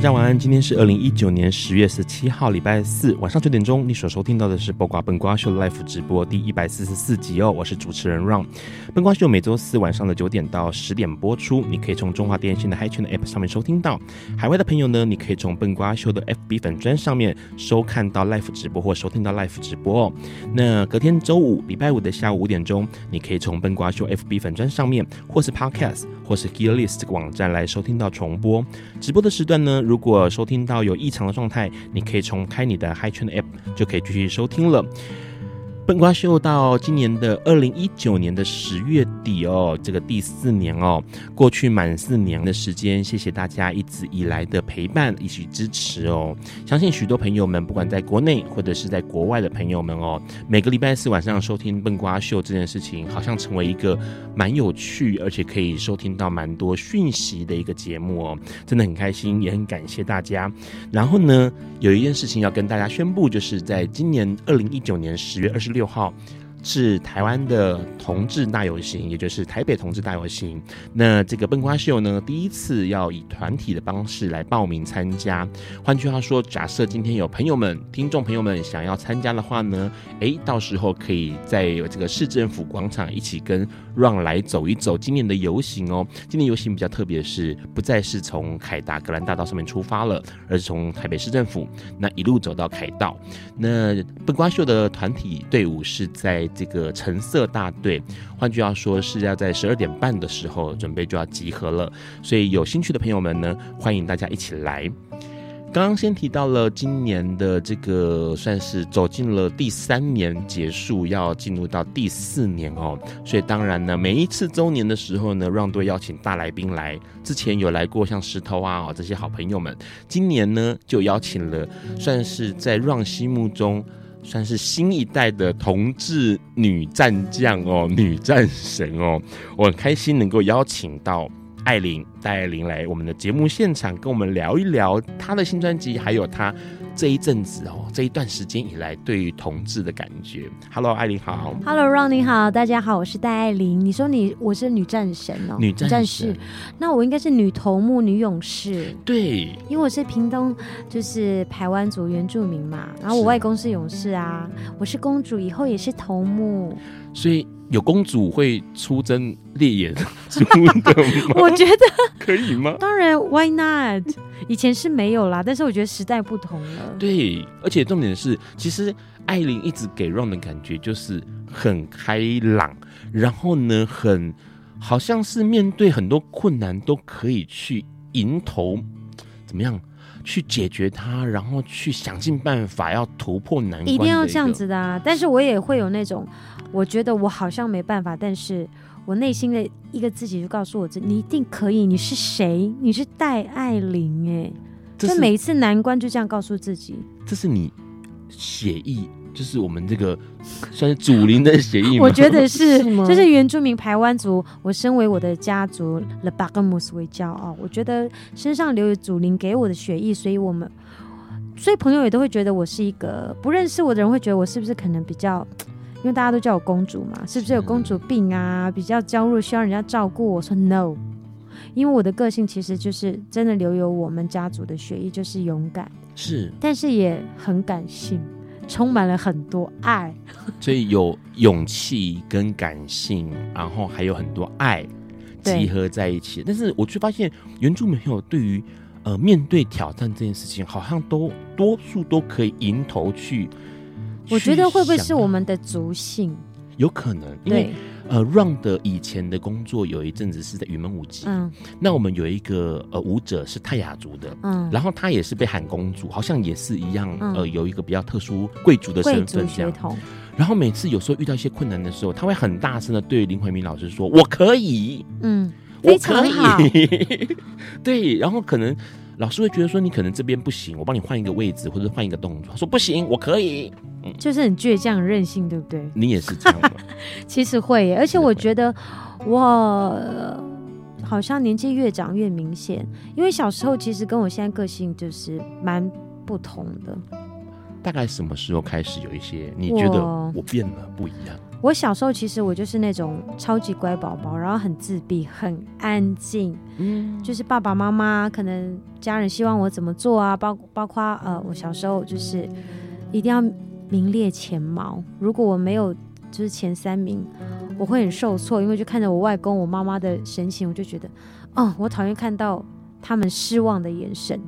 家晚，今天是二零一九年十月十七号，礼拜四晚上九点钟，你所收听到的是播瓜笨瓜秀 Live 直播第一百四十四集哦，我是主持人 Ron。笨瓜秀每周四晚上的九点到十点播出，你可以从中华电信的 Hi 圈的 App 上面收听到。海外的朋友呢，你可以从笨瓜秀的 FB 粉砖上面收看到 Live 直播或收听到 Live 直播哦。那隔天周五，礼拜五的下午五点钟，你可以从笨瓜秀 FB 粉砖上面，或是 Podcast 或是 Gear List 这个网站来收听到重播。直播的时段呢，如果收听到有异常的状态，你可以重开你的 Hi 圈的 App，就可以继续收听了。笨瓜秀到今年的二零一九年的十月底哦，这个第四年哦，过去满四年的时间，谢谢大家一直以来的陪伴以及支持哦。相信许多朋友们，不管在国内或者是在国外的朋友们哦，每个礼拜四晚上收听笨瓜秀这件事情，好像成为一个蛮有趣，而且可以收听到蛮多讯息的一个节目哦，真的很开心，也很感谢大家。然后呢，有一件事情要跟大家宣布，就是在今年二零一九年十月二十六。六号。是台湾的同志大游行，也就是台北同志大游行。那这个笨瓜秀呢，第一次要以团体的方式来报名参加。换句话说，假设今天有朋友们、听众朋友们想要参加的话呢，诶，到时候可以在这个市政府广场一起跟 Ron 来走一走今年的游行哦。今年游行比较特别的是，不再是从凯达格兰大道上面出发了，而是从台北市政府那一路走到凯道。那笨瓜秀的团体队伍是在这个橙色大队，换句话说是要在十二点半的时候准备就要集合了，所以有兴趣的朋友们呢，欢迎大家一起来。刚刚先提到了今年的这个算是走进了第三年结束，要进入到第四年哦，所以当然呢，每一次周年的时候呢让队邀请大来宾来。之前有来过像石头啊这些好朋友们，今年呢就邀请了算是在让心目中。算是新一代的同志女战将哦，女战神哦，我很开心能够邀请到艾琳。戴爱玲来我们的节目现场，跟我们聊一聊她的新专辑，还有她。这一阵子哦，这一段时间以来，对于同志的感觉。Hello，艾琳好。Hello，Ron 你好，大家好，我是戴爱玲。你说你我是女战神哦，女战，战士，那我应该是女头目、女勇士。对，因为我是屏东，就是台湾族原住民嘛。然后我外公是勇士啊，我是公主，以后也是头目。所以有公主会出征烈焰出的 吗？我觉得 可以吗？当然，Why not？以前是没有啦，但是我觉得时代不同了。对，而且重点是，其实艾琳一直给 Ron 的感觉就是很开朗，然后呢，很好像是面对很多困难都可以去迎头，怎么样去解决它，然后去想尽办法要突破难关。一定要这样子的啊！但是我也会有那种，我觉得我好像没办法，但是。我内心的一个自己就告诉我：这你一定可以。你是谁？你是戴爱玲哎！就每一次难关就这样告诉自己。这是你血裔，就是我们这个 算是祖灵的血裔吗？我觉得是，是就是原住民排湾族。我身为我的家族 The Bagamus 为骄傲。我觉得身上留有祖灵给我的血裔，所以我们，所以朋友也都会觉得我是一个不认识我的人会觉得我是不是可能比较。因为大家都叫我公主嘛，是不是有公主病啊？比较娇弱，需要人家照顾。我说 no，因为我的个性其实就是真的留有我们家族的血液，就是勇敢，是，但是也很感性，充满了很多爱，所以有勇气跟感性，然后还有很多爱集合在一起。但是我却发现原住民朋友对于呃，面对挑战这件事情，好像都多数都可以迎头去。我觉得会不会是我们的族性？有可能，因为呃，Ron 的以前的工作有一阵子是在云门舞集。嗯，那我们有一个呃舞者是泰雅族的，嗯，然后他也是被喊公主，好像也是一样，嗯、呃，有一个比较特殊贵族的身份这样。然后每次有时候遇到一些困难的时候，他会很大声的对林怀民老师说：“我可以。”嗯。我可以，对，然后可能老师会觉得说，你可能这边不行，我帮你换一个位置或者换一个动作。说不行，我可以，嗯，就是很倔强任性，对不对？你也是这样吗？其实会耶，而且我觉得我好像年纪越长越明显，因为小时候其实跟我现在个性就是蛮不同的。大概什么时候开始有一些你觉得我变了不一样？我小时候其实我就是那种超级乖宝宝，然后很自闭、很安静。嗯，就是爸爸妈妈可能家人希望我怎么做啊，包包括呃，我小时候就是一定要名列前茅。如果我没有就是前三名，我会很受挫，因为就看着我外公、我妈妈的神情，我就觉得，哦，我讨厌看到他们失望的眼神。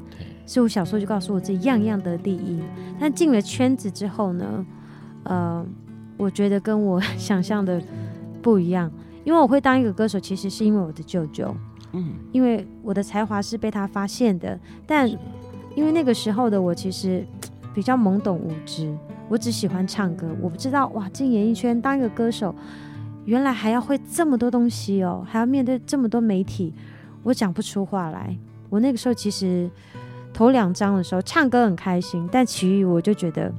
所以我小时候就告诉我自己，样样得第一。但进了圈子之后呢，呃。我觉得跟我 想象的不一样，因为我会当一个歌手，其实是因为我的舅舅，嗯，因为我的才华是被他发现的，但因为那个时候的我其实比较懵懂无知，我只喜欢唱歌，我不知道哇，进演艺圈当一个歌手，原来还要会这么多东西哦，还要面对这么多媒体，我讲不出话来。我那个时候其实头两张的时候唱歌很开心，但其余我就觉得。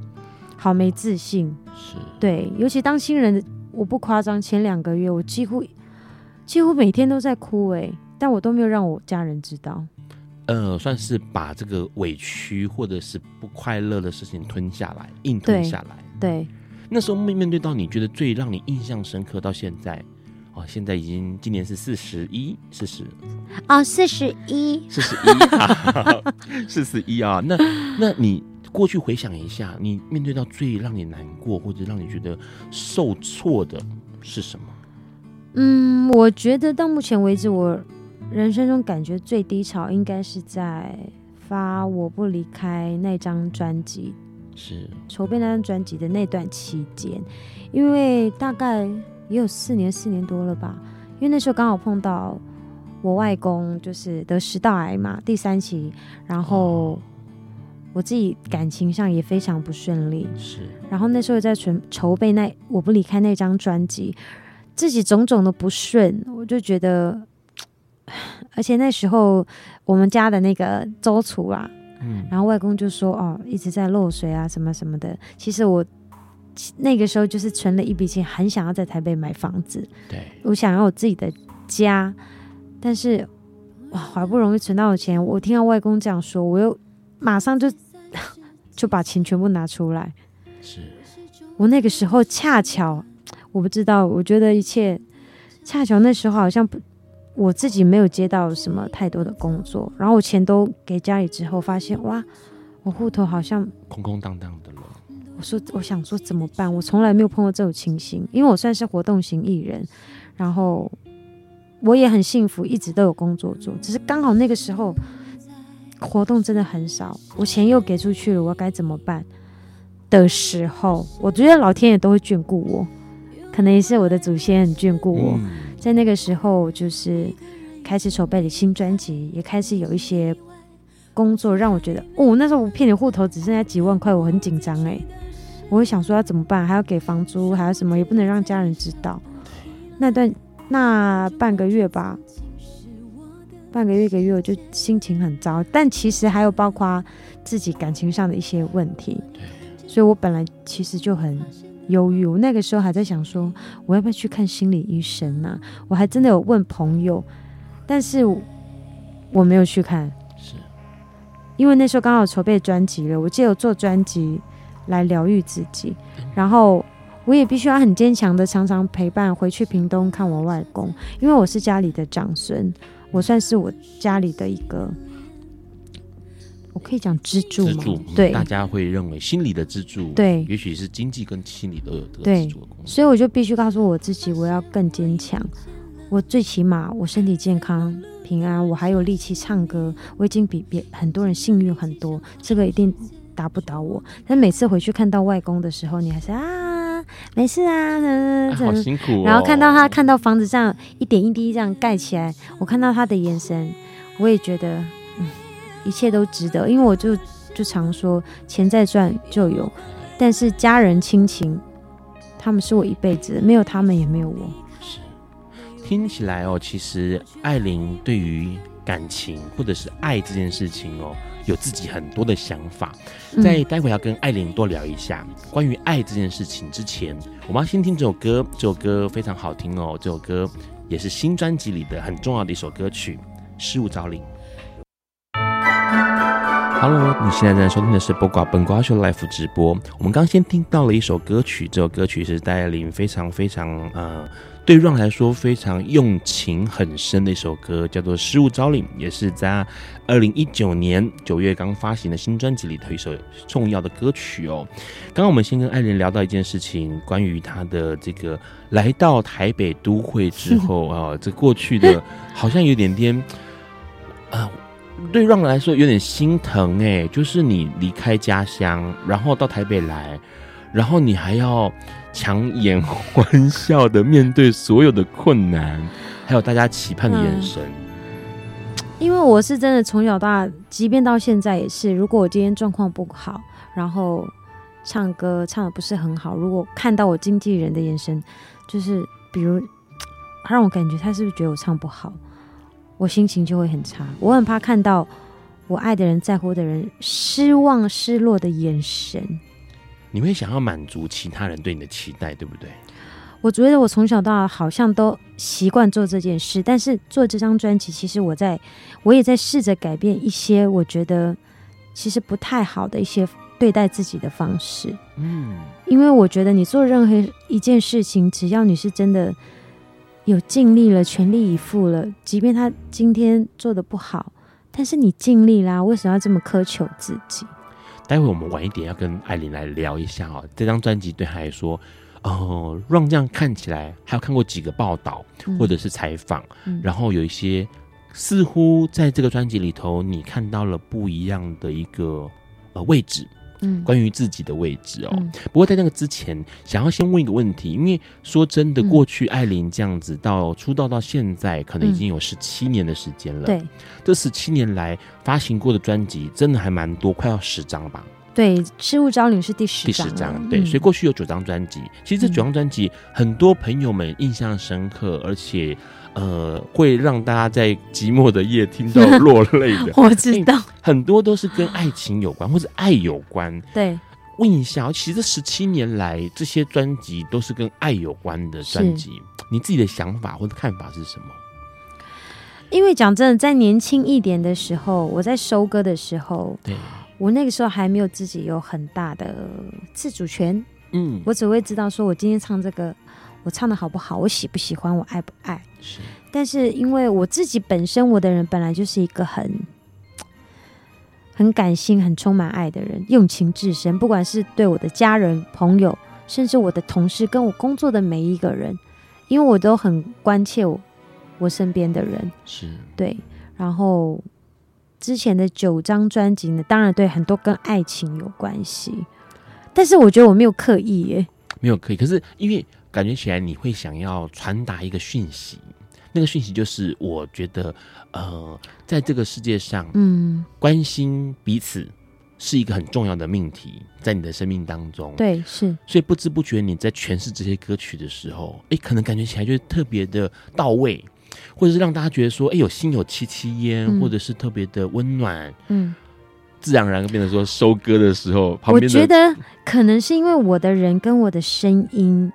好没自信，是对，尤其当新人，我不夸张，前两个月我几乎几乎每天都在哭哎，但我都没有让我家人知道。呃，算是把这个委屈或者是不快乐的事情吞下来，硬吞下来。对，对那时候面面对到你觉得最让你印象深刻，到现在哦，现在已经今年是四十一，四十哦，四十一，四十一，四十一啊，那那你。过去回想一下，你面对到最让你难过或者让你觉得受挫的是什么？嗯，我觉得到目前为止，我人生中感觉最低潮应该是在发《我不离开》那张专辑，是筹备那张专辑的那段期间，因为大概也有四年，四年多了吧。因为那时候刚好碰到我外公就是得食道癌嘛，第三期，然后。哦我自己感情上也非常不顺利，是。然后那时候在筹筹备那我不离开那张专辑，自己种种的不顺，我就觉得，而且那时候我们家的那个周厨啊，嗯，然后外公就说哦，一直在漏水啊，什么什么的。其实我那个时候就是存了一笔钱，很想要在台北买房子，对，我想要我自己的家，但是哇，好不容易存到的钱，我听到外公这样说，我又马上就。就把钱全部拿出来。是我那个时候恰巧，我不知道，我觉得一切恰巧那时候好像不，我自己没有接到什么太多的工作，然后我钱都给家里之后，发现哇，我户头好像空空荡荡的了。我说，我想说怎么办？我从来没有碰过这种情形，因为我算是活动型艺人，然后我也很幸福，一直都有工作做，只是刚好那个时候。活动真的很少，我钱又给出去了，我该怎么办的时候，我觉得老天爷都会眷顾我，可能也是我的祖先很眷顾我。在那个时候，就是开始筹备了新专辑，也开始有一些工作，让我觉得，哦，那时候我骗你户头只剩下几万块，我很紧张诶，我会想说要怎么办，还要给房租，还要什么，也不能让家人知道。那段那半个月吧。半个月一个月，我就心情很糟。但其实还有包括自己感情上的一些问题，所以我本来其实就很忧郁。我那个时候还在想说，我要不要去看心理医生呢？我还真的有问朋友，但是我没有去看，是因为那时候刚好筹备专辑了，我借由做专辑来疗愈自己，然后我也必须要很坚强的，常常陪伴回去屏东看我外公，因为我是家里的长孙。我算是我家里的一个，我可以讲支柱吗？支柱，对，大家会认为心理的支柱，对，也许是经济跟心理都有这个支柱的功能。所以我就必须告诉我自己，我要更坚强。我最起码我身体健康，平安，我还有力气唱歌，我已经比别很多人幸运很多，这个一定打不倒我。但每次回去看到外公的时候，你还是啊，没事啊，嗯、啊，好辛苦、哦。然后看到他看到房子这样一点一滴这样盖起来，我看到他的眼神，我也觉得，嗯，一切都值得。因为我就就常说，钱再赚就有，但是家人亲情，他们是我一辈子，没有他们也没有我。是，听起来哦，其实艾琳对于感情或者是爱这件事情哦。有自己很多的想法，在待会要跟艾琳多聊一下关于爱这件事情之前，我们要先听这首歌。这首歌非常好听哦，这首歌也是新专辑里的很重要的一首歌曲《失物招领》。Hello，你现在正在收听的是播瓜本瓜秀 Live 直播。我们刚先听到了一首歌曲，这首歌曲是戴爱玲非常非常呃。对壮来说非常用情很深的一首歌，叫做《失物招领》，也是在二零一九年九月刚发行的新专辑里头一首重要的歌曲哦。刚刚我们先跟艾琳聊到一件事情，关于他的这个来到台北都会之后啊，这过去的好像有点点啊，对 Ron 来说有点心疼哎，就是你离开家乡，然后到台北来，然后你还要。强颜欢笑的面对所有的困难，还有大家期盼的眼神。嗯，因为我是真的从小到大，即便到现在也是。如果我今天状况不好，然后唱歌唱的不是很好，如果看到我经纪人的眼神，就是比如他 让我感觉他是不是觉得我唱不好，我心情就会很差。我很怕看到我爱的人、在乎的人失望、失落的眼神。你会想要满足其他人对你的期待，对不对？我觉得我从小到大好像都习惯做这件事，但是做这张专辑，其实我在我也在试着改变一些我觉得其实不太好的一些对待自己的方式。嗯，因为我觉得你做任何一件事情，只要你是真的有尽力了、全力以赴了，即便他今天做的不好，但是你尽力啦，为什么要这么苛求自己？待会我们晚一点要跟艾琳来聊一下哦，这张专辑对她来说，哦，让这样看起来，还有看过几个报道或者是采访，嗯，然后有一些似乎在这个专辑里头，你看到了不一样的一个呃位置。关于自己的位置哦，嗯、不过在那个之前，想要先问一个问题，因为说真的，过去艾琳这样子到出道到现在，可能已经有十七年的时间了。对、嗯，这十七年来发行过的专辑，真的还蛮多，快要十张吧？对，《失物招领》是第十，第十张。对，所以过去有九张专辑，其实这九张专辑，很多朋友们印象深刻，而且。呃，会让大家在寂寞的夜听到落泪的。我知道，很多都是跟爱情有关，或者爱有关。对，问一下，其实这十七年来，这些专辑都是跟爱有关的专辑。你自己的想法或者看法是什么？因为讲真的，在年轻一点的时候，我在收歌的时候，对，我那个时候还没有自己有很大的自主权。嗯，我只会知道说，我今天唱这个。我唱的好不好？我喜不喜欢？我爱不爱？是。但是因为我自己本身，我的人本来就是一个很 很感性、很充满爱的人，用情至深。不管是对我的家人、朋友，甚至我的同事，跟我工作的每一个人，因为我都很关切我我身边的人。是。对。然后之前的九张专辑呢，当然对很多跟爱情有关系，但是我觉得我没有刻意耶，没有可以。可是因为。感觉起来你会想要传达一个讯息，那个讯息就是我觉得，呃，在这个世界上，嗯，关心彼此是一个很重要的命题，在你的生命当中，对，是，所以不知不觉你在诠释这些歌曲的时候，哎，可能感觉起来就是特别的到位，或者是让大家觉得说，哎，有心有戚戚焉，嗯，或者是特别的温暖，嗯，自然而然变成说收割的时候，旁边，我觉得可能是因为我的人跟我的声音。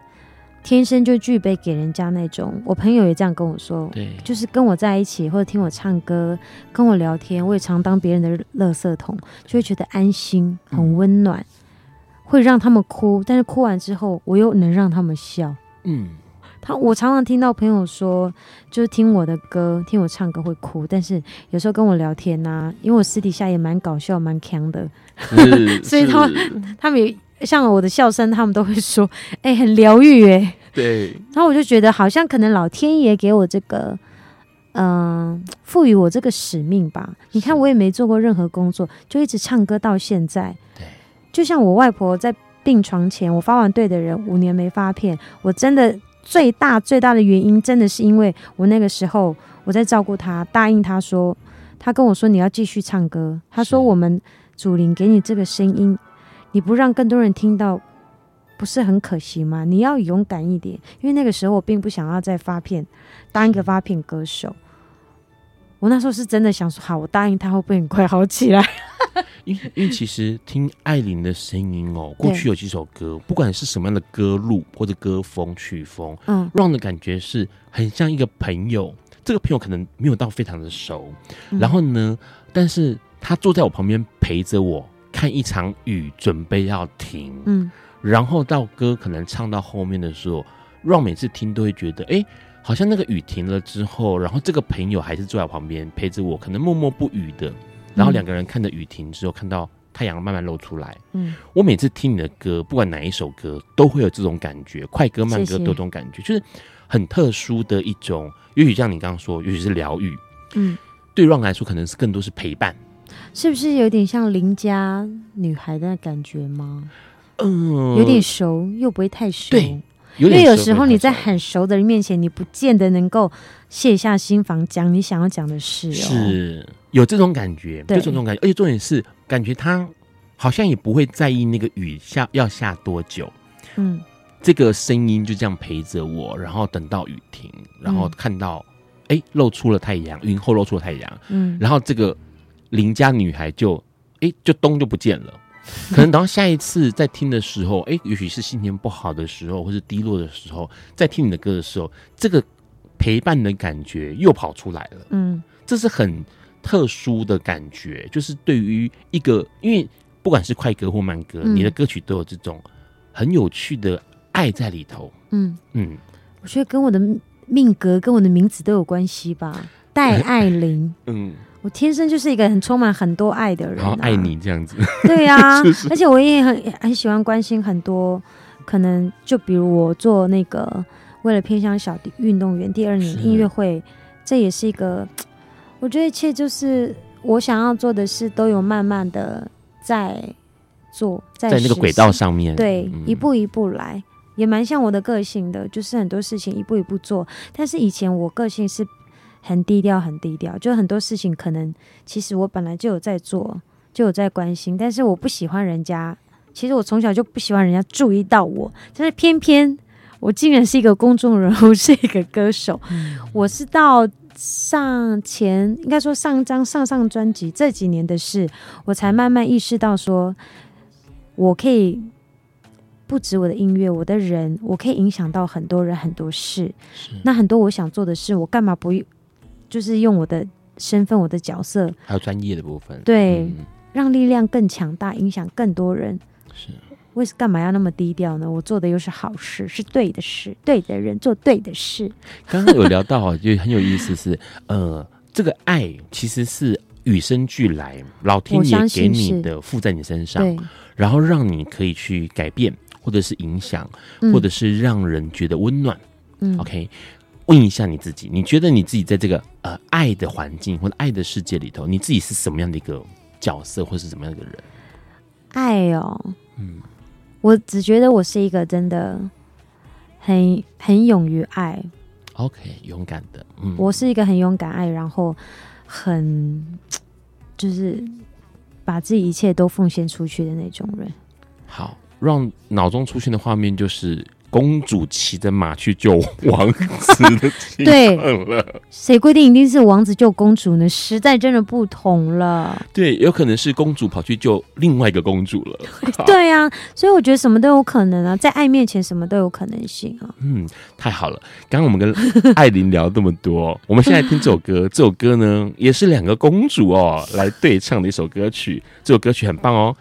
天生就具备给人家那种，我朋友也这样跟我说，对，就是跟我在一起或者听我唱歌、跟我聊天，我也常当别人的垃圾桶，就会觉得安心、很温暖，嗯、会让他们哭，但是哭完之后，我又能让他们笑。嗯，他我常常听到朋友说，就是听我的歌、听我唱歌会哭，但是有时候跟我聊天呐、啊，因为我私底下也蛮搞笑、蛮强的，所以他们他们也。像我的笑声，他们都会说：“哎、欸，很疗愈。”哎，对。然后我就觉得，好像可能老天爷给我这个，嗯、嗯，赋予我这个使命吧。你看，我也没做过任何工作，就一直唱歌到现在。对，就像我外婆在病床前，我发完对的人五年没发片，我真的最大最大的原因，真的是因为我那个时候我在照顾他，答应他说，他跟我说你要继续唱歌。他说我们祖灵给你这个声音，你不让更多人听到。不是很可惜吗？你要勇敢一点，因为那个时候我并不想要再发片，当一个发片歌手。我那时候是真的想说，好，我答应他会不会很快好起来？因为因为其实听艾琳的声音哦，过去有几首歌，不管是什么样的歌路或者歌风曲风，嗯，让的感觉是很像一个朋友。这个朋友可能没有到非常的熟，嗯、然后呢，但是他坐在我旁边陪着我看一场雨，准备要停，嗯。然后到歌可能唱到后面的时候，让每次听都会觉得，哎，好像那个雨停了之后，然后这个朋友还是坐在旁边陪着我，可能默默不语的。然后两个人看着雨停之后，看到太阳慢慢露出来。嗯，我每次听你的歌，不管哪一首歌，都会有这种感觉，快歌慢歌都有这种感觉，就是很特殊的一种。也许像你刚刚说，也许是疗愈。嗯，对让来说，可能是更多是陪伴。是不是有点像邻家女孩的感觉吗？嗯，有点熟又不会太熟，对，因为有时候你在很熟的人面前，你不见得能够卸下心防讲你想要讲的事哦。是有这种感觉，对，就这种感觉，而且重点是感觉他好像也不会在意那个雨下要下多久，嗯，这个声音就这样陪着我，然后等到雨停，然后看到哎、嗯、露出了太阳，云后露出了太阳，嗯，然后这个邻家女孩就哎就咚就不见了。可能等到下一次再听的时候，哎、欸，也许是心情不好的时候，或是低落的时候，在听你的歌的时候，这个陪伴的感觉又跑出来了。嗯，这是很特殊的感觉，就是对于一个，因为不管是快歌或慢歌，嗯、你的歌曲都有这种很有趣的爱在里头。嗯嗯，我觉得跟我的命格跟我的名字都有关系吧，戴爱玲。嗯。我天生就是一个很充满很多爱的人，啊，爱你这样子。对呀，啊，而且我也很很喜欢关心很多，可能就比如我做那个为了偏向小运动员第二年音乐会，这也是一个，我觉得一切就是我想要做的事都有慢慢的在做，在在那个轨道上面，对，嗯，一步一步来，也蛮像我的个性的，就是很多事情一步一步做。但是以前我个性是。很低调，很低调，就很多事情可能其实我本来就有在做，就有在关心，但是我不喜欢人家。其实我从小就不喜欢人家注意到我，但是偏偏我竟然是一个公众人物，是一个歌手。嗯、我是到上前应该说上张上上专辑这几年的事，我才慢慢意识到说，我可以不止我的音乐，我的人，我可以影响到很多人很多事。那很多我想做的事，我干嘛不？就是用我的身份、我的角色，还有专业的部分，对，嗯、让力量更强大，影响更多人。是，为什么干嘛要那么低调呢？我做的又是好事，是对的事，对的人做对的事。刚刚有聊到，就很有意思是，是呃，这个爱其实是与生俱来，老天爷给你的，附在你身上，然后让你可以去改变，或者是影响，嗯、或者是让人觉得温暖。嗯，OK。问一下你自己，你觉得你自己在这个呃爱的环境或者爱的世界里头，你自己是什么样的一个角色，或是什么样的一个人？爱哦，嗯，我只觉得我是一个真的很很勇于爱，OK，勇敢的，嗯，我是一个很勇敢爱，然后很就是把自己一切都奉献出去的那种人。好，让脑中出现的画面就是。公主骑着马去救王子的对，谁规定一定是王子救公主呢？时代真的不同了。对，有可能是公主跑去救另外一个公主了。对呀、啊，所以我觉得什么都有可能啊，在爱面前什么都有可能性啊。嗯，太好了。刚刚我们跟 艾琳聊这么多，我们现在听这首歌，这首歌呢也是两个公主哦来对唱的一首歌曲。这首歌曲很棒哦，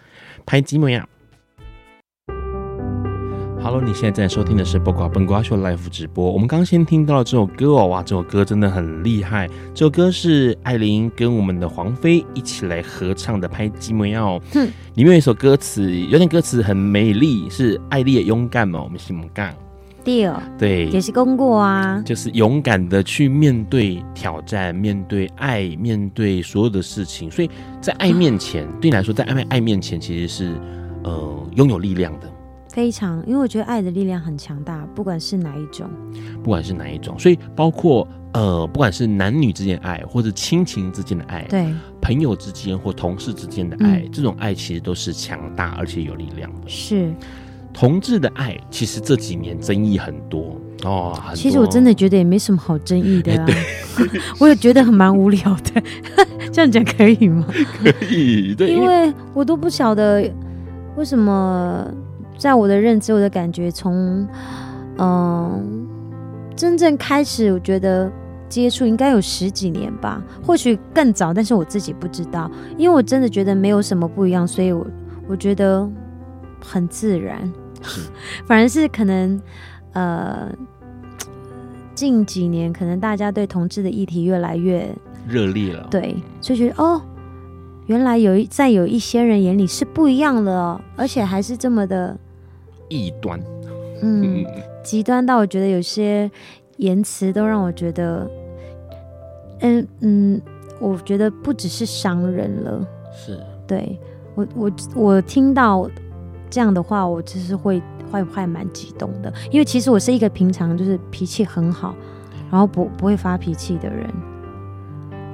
拍机模样。Hello，你现在在收听的是《播瓜笨瓜秀》Live 直播。我们刚先听到了这首歌哦，哇，这首歌真的很厉害。这首歌是艾琳跟我们的黄妃一起来合唱的《拍机模样》。哼，里面有一首歌词，有点歌词很美丽，是爱丽的勇敢嘛？我们是勇敢。对，对，也是功过啊，就是勇敢的去面对挑战，面对爱，面对所有的事情。所以在爱面前，嗯、对你来说，在爱爱面前，其实是呃拥有力量的。非常，因为我觉得爱的力量很强大，不管是哪一种，不管是哪一种，所以包括呃，不管是男女之间的爱，或者亲情之间的爱，对，朋友之间或同事之间的爱，嗯、这种爱其实都是强大而且有力量的。是，同志的爱其实这几年争议很多哦。其实我真的觉得也没什么好争议的、啊，欸、对 我也觉得很蛮无聊的。这样讲可以吗？可以，对，因为我都不晓得为什么。在我的认知，我的感觉，从嗯、呃、真正开始，我觉得接触应该有十几年吧，或许更早，但是我自己不知道，因为我真的觉得没有什么不一样，所以我我觉得很自然，反而是可能呃近几年，可能大家对同志的议题越来越热烈了，对，就觉得哦，原来有一在有一些人眼里是不一样的哦，而且还是这么的。异端，嗯，极端到我觉得有些言辞都让我觉得，嗯嗯，我觉得不只是伤人了，是，对我我我听到这样的话，我其实会会会蛮激动的，因为其实我是一个平常就是脾气很好，然后不不会发脾气的人。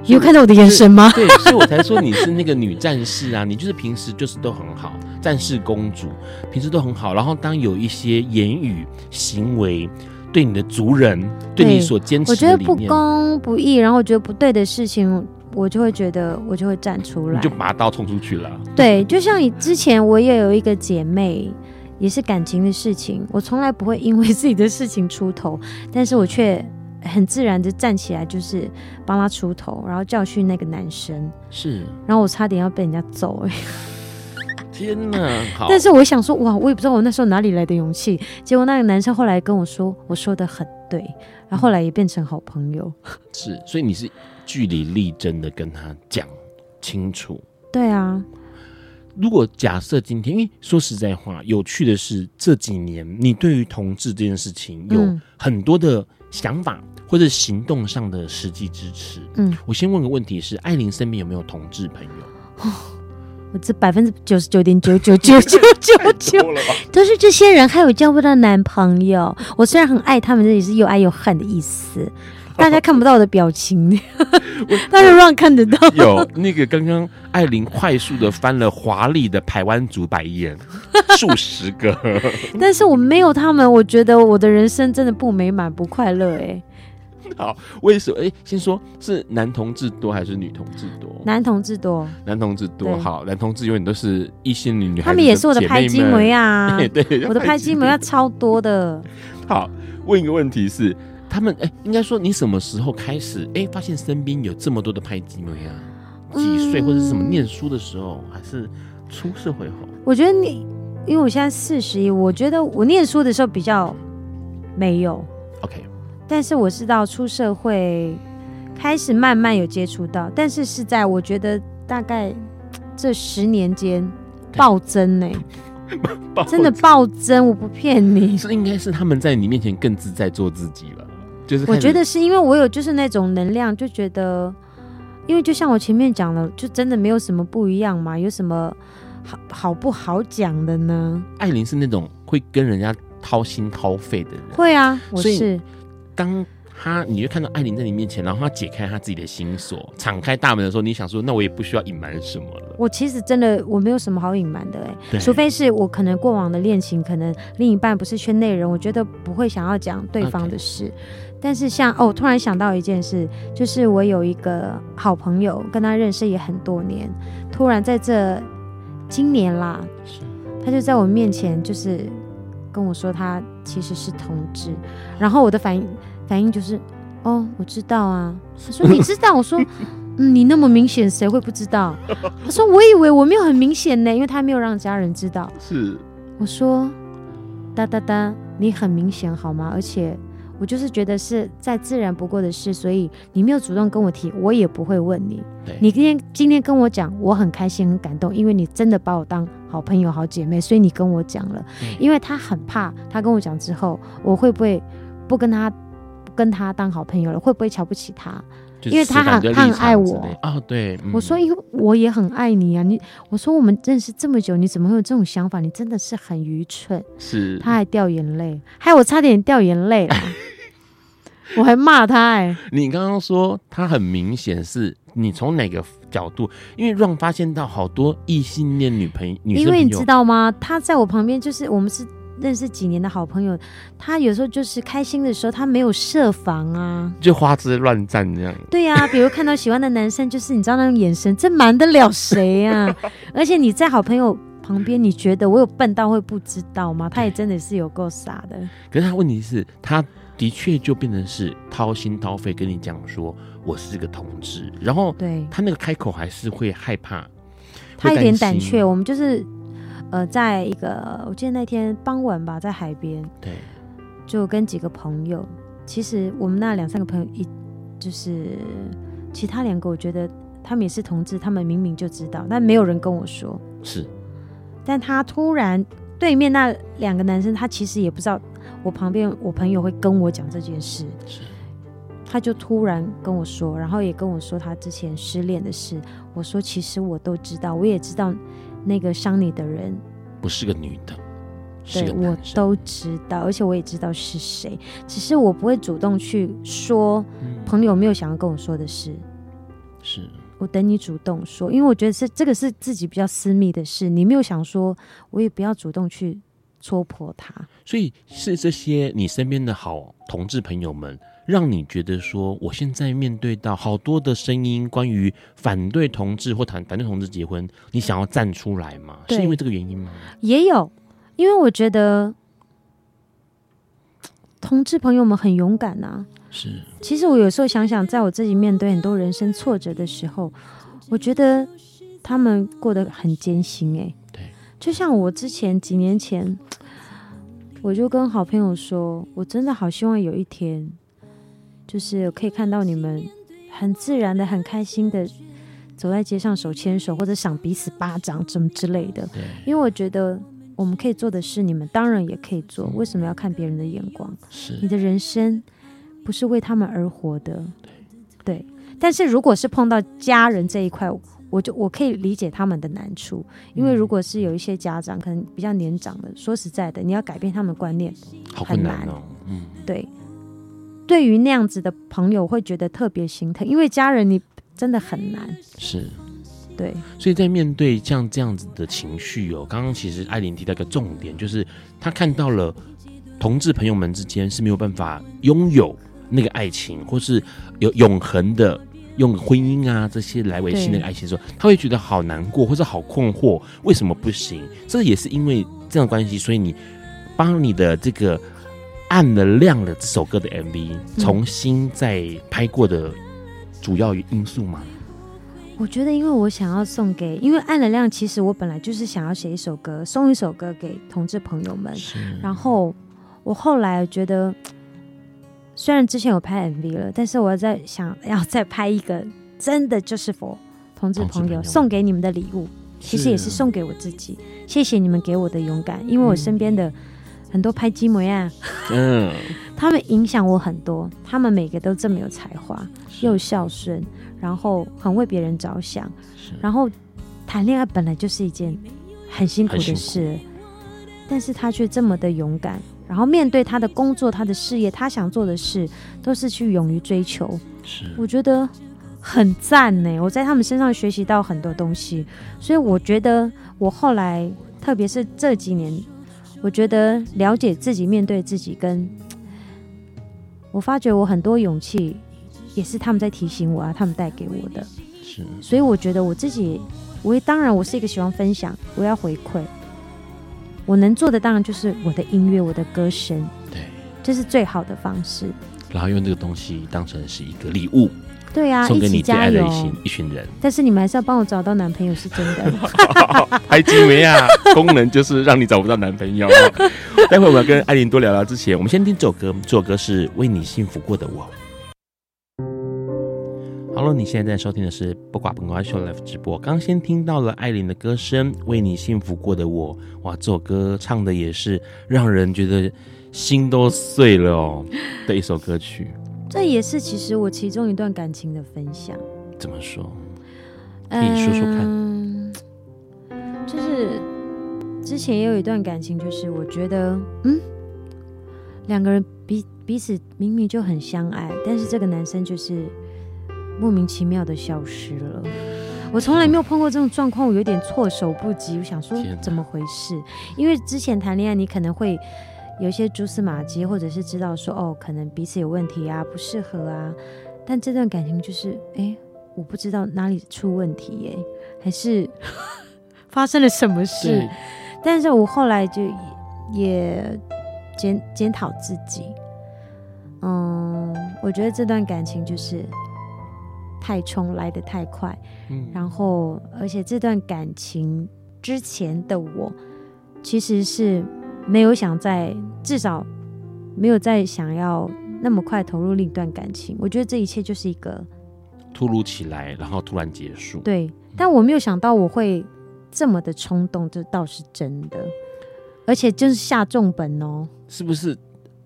你有看到我的眼神吗？对，所以我才说你是那个女战士啊！你就是平时就是都很好，战士公主，平时都很好。然后当有一些言语行为对你的族人，对你所坚持的，我觉得不公不义，然后我觉得不对的事情，我就会觉得我就会站出来，你就拔刀冲出去了。对，就像你之前我也有一个姐妹，也是感情的事情，我从来不会因为自己的事情出头，但是我却。很自然的站起来，就是帮他出头，然后教训那个男生。是，然后我差点要被人家揍哎！天哪！好，但是我想说，哇，我也不知道我那时候哪里来的勇气。结果那个男生后来跟我说，我说的很对，然后后来也变成好朋友。是，所以你是据理力争的跟他讲清楚。对啊。如果假设今天，因为说实在话，有趣的是这几年你对于同志这件事情有很多的想法。嗯或者行动上的实际支持。嗯，我先问个问题是：艾琳身边有没有同志朋友？我这百分之九十九点九九九九九九 都是这些人，还有交不到男朋友。我虽然很爱他们，这也是又爱又恨的意思。大家看不到我的表情，但是让看得到。有那个刚刚艾琳快速的翻了华丽的台湾族白眼，数十个。但是我没有他们，我觉得我的人生真的不美满、不快乐。哎。好，为什么？哎、欸，先说是男同志多还是女同志多？男同志多，男同志多。好，男同志永远都是一心女女孩。他们也是我的拍金梅啊，对，对，我的拍金梅要超多的。好，问一个问题是，他们哎、欸，应该说你什么时候开始哎、欸，发现身边有这么多的拍机妹啊？几岁或者是什么念书的时候，还是出社会后？我觉得你，因为我现在四十一，我觉得我念书的时候比较没有。OK。但是我是到出社会开始慢慢有接触到，但是是在我觉得大概这十年间暴增 呢、真的暴增，我不骗你。是应该是他们在你面前更自在做自己了，就是我觉得是因为我有就是那种能量，就觉得，因为就像我前面讲了，就真的没有什么不一样嘛，有什么好好不好讲的呢？艾琳是那种会跟人家掏心掏肺的人，会啊，我是。当他，你就看到艾琳在你面前，然后他解开他自己的心锁，敞开大门的时候，你想说，那我也不需要隐瞒什么了。我其实真的我没有什么好隐瞒的，哎，除非是我可能过往的恋情，可能另一半不是圈内人，我觉得不会想要讲对方的事。Okay. 但是像哦，突然想到一件事，就是我有一个好朋友，跟他认识也很多年，突然在这今年啦，他就在我面前就是。跟我说他其实是同志，然后我的反应反应就是，哦，我知道啊。他说 你知道？我说，嗯，你那么明显，谁会不知道？他说我以为我没有很明显呢，因为他没有让家人知道。是，我说，哒哒哒，你很明显好吗？而且我就是觉得是再自然不过的事，所以你没有主动跟我提，我也不会问你。你今天今天跟我讲，我很开心很感动，因为你真的把我当好朋友好姐妹，所以你跟我讲了。嗯、因为他很怕，他跟我讲之后，我会不会不跟他不跟他当好朋友了？会不会瞧不起他？因为他很他很爱我哦，对，嗯、我说因为我也很爱你啊，你我说我们认识这么久，你怎么会有这种想法？你真的是很愚蠢。是，他还掉眼泪，害我差点掉眼泪了，我还骂他哎、欸。你刚刚说他很明显是你从哪个角度？因为让发现到好多异性恋女朋友，女朋友，因为你知道吗？他在我旁边，就是我们是。认识几年的好朋友，他有时候就是开心的时候，他没有设防啊，就花枝乱颤这样。对呀、啊，比如看到喜欢的男生，就是你知道那种眼神，这瞒得了谁呀、啊？而且你在好朋友旁边，你觉得我有笨到会不知道吗？他也真的是有够傻的。可是他问题是，他的确就变成是掏心掏肺跟你讲说，我是个同志，然后对他那个开口还是会害怕，他有点胆怯。我们就是。呃，在一个我记得那天傍晚吧，在海边，对，就跟几个朋友。其实我们那两三个朋友一就是其他两个，我觉得他们也是同志，他们明明就知道，但没有人跟我说。是，但他突然对面那两个男生，他其实也不知道我旁边我朋友会跟我讲这件事。是，他就突然跟我说，然后也跟我说他之前失恋的事。我说其实我都知道，我也知道。那个伤你的人。不是个女的，对，我都知道，而且我也知道是谁，只是我不会主动去说朋友没有想要跟我说的事，是。我等你主动说，因为我觉得是这个是自己比较私密的事，你没有想说，我也不要主动去戳破他。所以是这些你身边的好同志朋友们。让你觉得说，我现在面对到好多的声音，关于反对同志或谈反对同志结婚，你想要站出来吗？是因为这个原因吗？也有，因为我觉得同志朋友们很勇敢啊。是，其实我有时候想想，在我自己面对很多人生挫折的时候，我觉得他们过得很艰辛。哎，对，就像我之前几年前，我就跟好朋友说，我真的好希望有一天。就是可以看到你们很自然的、很开心的走在街上，手牵手或者赏彼此巴掌，什么之类的。对，因为我觉得我们可以做的事，你们当然也可以做。为什么要看别人的眼光？是你的人生不是为他们而活的。对，但是如果是碰到家人这一块，我就我可以理解他们的难处，因为如果是有一些家长可能比较年长的，说实在的，你要改变他们观念很难。嗯，对。对于那样子的朋友，会觉得特别心疼，因为家人你真的很难。是，对。所以在面对像这样子的情绪哦，刚刚其实艾琳提到一个重点，就是他看到了同志朋友们之间是没有办法拥有那个爱情，或是有永恒的用婚姻啊这些来维系那个爱情的时候，他会觉得好难过，或者好困惑，为什么不行？这也是因为这样的关系，所以你帮你的这个。暗了亮了这首歌的 MV 重新再拍过的主要因素吗？我觉得，因为我想要送给，因为暗了亮，其实我本来就是想要写一首歌，送一首歌给同志朋友们。然后我后来觉得，虽然之前有拍 MV 了，但是我在想要再拍一个真的就是 for 同志朋友送给你们的礼物，其实也是送给我自己。谢谢你们给我的勇敢，因为我身边的。很多拍鸡模呀，嗯，他们影响我很多。他们每个都这么有才华，又孝顺，然后很为别人着想。然后谈恋爱本来就是一件很辛苦的事，但是他却这么的勇敢。然后面对他的工作、他的事业、他想做的事，都是去勇于追求。是，我觉得很赞呢。我在他们身上学习到很多东西，所以我觉得我后来，特别是这几年。我觉得了解自己，面对自己，跟我发觉我很多勇气，也是他们在提醒我啊，他们带给我的。是，所以我觉得我自己，我也当然我是一个喜欢分享，我要回馈，我能做的当然就是我的音乐，我的歌声，对，这是最好的方式。然后用这个东西当成是一个礼物，对啊，送给你最爱的一群一群人。但是你们还是要帮我找到男朋友，是真的。拍金没啊？功能就是让你找不到男朋友。待会我们要跟艾琳多聊聊之前，我们先听这首歌，这首歌是《为你幸福过的我》。Hello，你现在在收听的是《不挂本瓜秀》Live 直播。刚先听到了艾琳的歌声，《为你幸福过的我》。哇，这首歌唱的也是让人觉得心都碎了哦的一首歌曲。这也是其实我其中一段感情的分享。怎么说？可以说说看。嗯，就是之前也有一段感情，就是我觉得，嗯，两个人彼彼此明明就很相爱，但是这个男生就是。莫名其妙的消失了，我从来没有碰过这种状况，我有点措手不及。我想说怎么回事？因为之前谈恋爱，你可能会有一些蛛丝马迹，或者是知道说哦，可能彼此有问题啊，不适合啊。但这段感情就是，哎，我不知道哪里出问题耶，还是 发生了什么事？但是我后来就也检检讨自己，嗯，我觉得这段感情就是。太冲来得太快，嗯，然后而且这段感情之前的我，其实是没有想再至少没有再想要那么快投入另一段感情。我觉得这一切就是一个突如其来，然后突然结束。对，但我没有想到我会这么的冲动，这倒是真的，而且就是下重本哦，是不是？